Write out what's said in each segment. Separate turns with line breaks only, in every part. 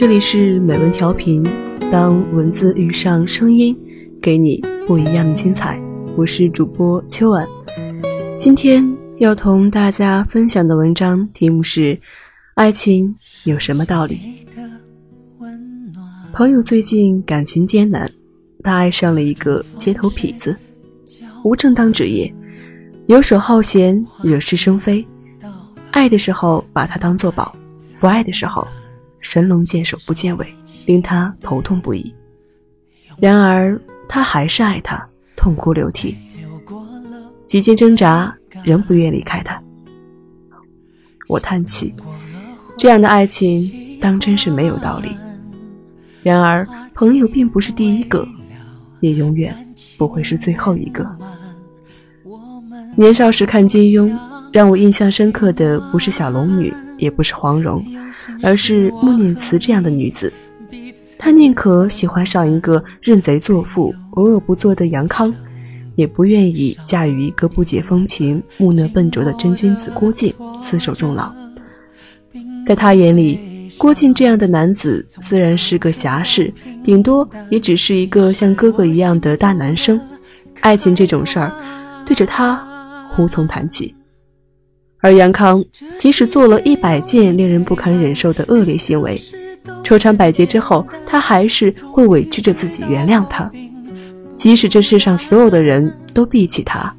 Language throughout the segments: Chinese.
这里是美文调频，当文字遇上声音，给你不一样的精彩。我是主播秋晚，今天要同大家分享的文章题目是：爱情有什么道理？朋友最近感情艰难，他爱上了一个街头痞子，无正当职业，游手好闲，惹是生非。爱的时候把他当做宝，不爱的时候，神龙见首不见尾，令他头痛不已。然而他还是爱他，痛哭流涕，几经挣扎，仍不愿离开他。我叹气，这样的爱情当真是没有道理。然而朋友并不是第一个，也永远不会是最后一个。年少时看金庸。让我印象深刻的不是小龙女，也不是黄蓉，而是穆念慈这样的女子。她宁可喜欢上一个认贼作父、无恶不作的杨康，也不愿意嫁与一个不解风情、木讷笨拙的真君子郭靖厮守终老。在她眼里，郭靖这样的男子虽然是个侠士，顶多也只是一个像哥哥一样的大男生。爱情这种事儿，对着他无从谈起。而杨康即使做了一百件令人不堪忍受的恶劣行为，愁肠百结之后，他还是会委屈着自己原谅他。即使这世上所有的人都避弃他，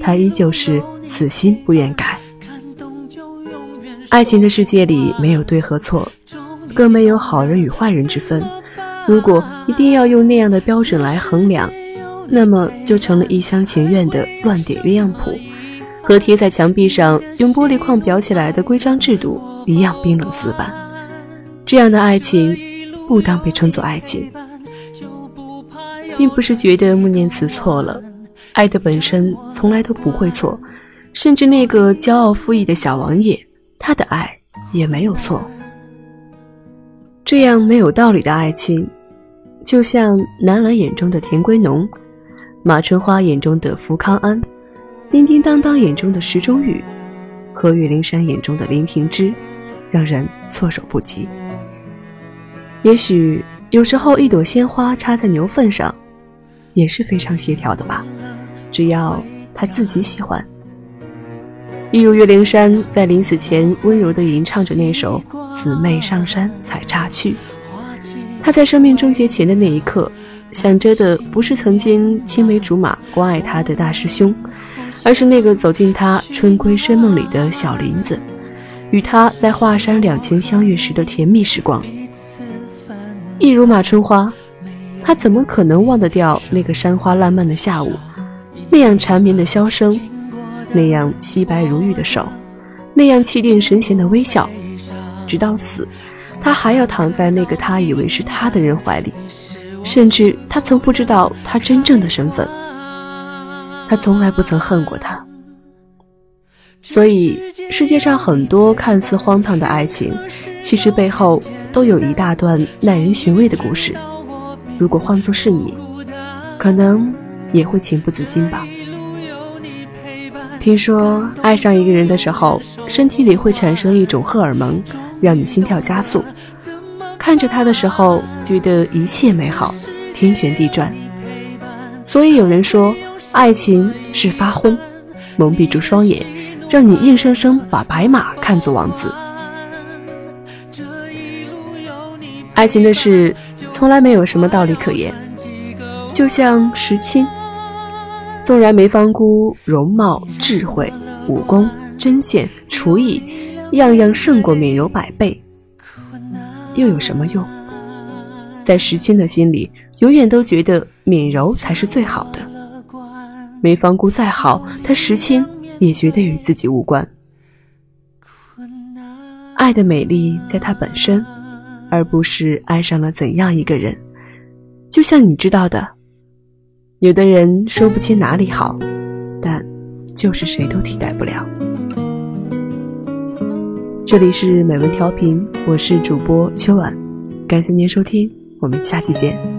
他依旧是死心不愿改。爱情的世界里没有对和错，更没有好人与坏人之分。如果一定要用那样的标准来衡量，那么就成了一厢情愿的乱点鸳鸯谱。和贴在墙壁上用玻璃框裱起来的规章制度一样冰冷死板，这样的爱情不当被称作爱情。并不是觉得穆念慈错了，爱的本身从来都不会错，甚至那个骄傲负义的小王爷，他的爱也没有错。这样没有道理的爱情，就像南兰眼中的田归农，马春花眼中的福康安。叮叮当当眼中的石中玉，和岳灵珊眼中的林平之，让人措手不及。也许有时候一朵鲜花插在牛粪上，也是非常协调的吧，只要他自己喜欢。一如岳灵珊在临死前温柔地吟唱着那首《姊妹上山采茶去》，他在生命终结前的那一刻，想着的不是曾经青梅竹马关爱他的大师兄。而是那个走进他春闺深梦里的小林子，与他在华山两情相悦时的甜蜜时光。一如马春花，他怎么可能忘得掉那个山花烂漫的下午，那样缠绵的箫声，那样皙白如玉的手，那样气定神闲的微笑，直到死，他还要躺在那个他以为是他的人怀里，甚至他曾不知道他真正的身份。他从来不曾恨过他，所以世界上很多看似荒唐的爱情，其实背后都有一大段耐人寻味的故事。如果换作是你，可能也会情不自禁吧。听说爱上一个人的时候，身体里会产生一种荷尔蒙，让你心跳加速，看着他的时候觉得一切美好，天旋地转。所以有人说。爱情是发昏，蒙蔽住双眼，让你硬生生把白马看作王子。爱情的事从来没有什么道理可言，就像石青，纵然梅芳姑容貌、智慧、武功、针线、厨艺，样样胜过敏柔百倍，又有什么用？在石青的心里，永远都觉得敏柔才是最好的。梅芳姑再好，她石青也绝对与自己无关。爱的美丽在它本身，而不是爱上了怎样一个人。就像你知道的，有的人说不清哪里好，但就是谁都替代不了。这里是美文调频，我是主播秋晚，感谢您收听，我们下期见。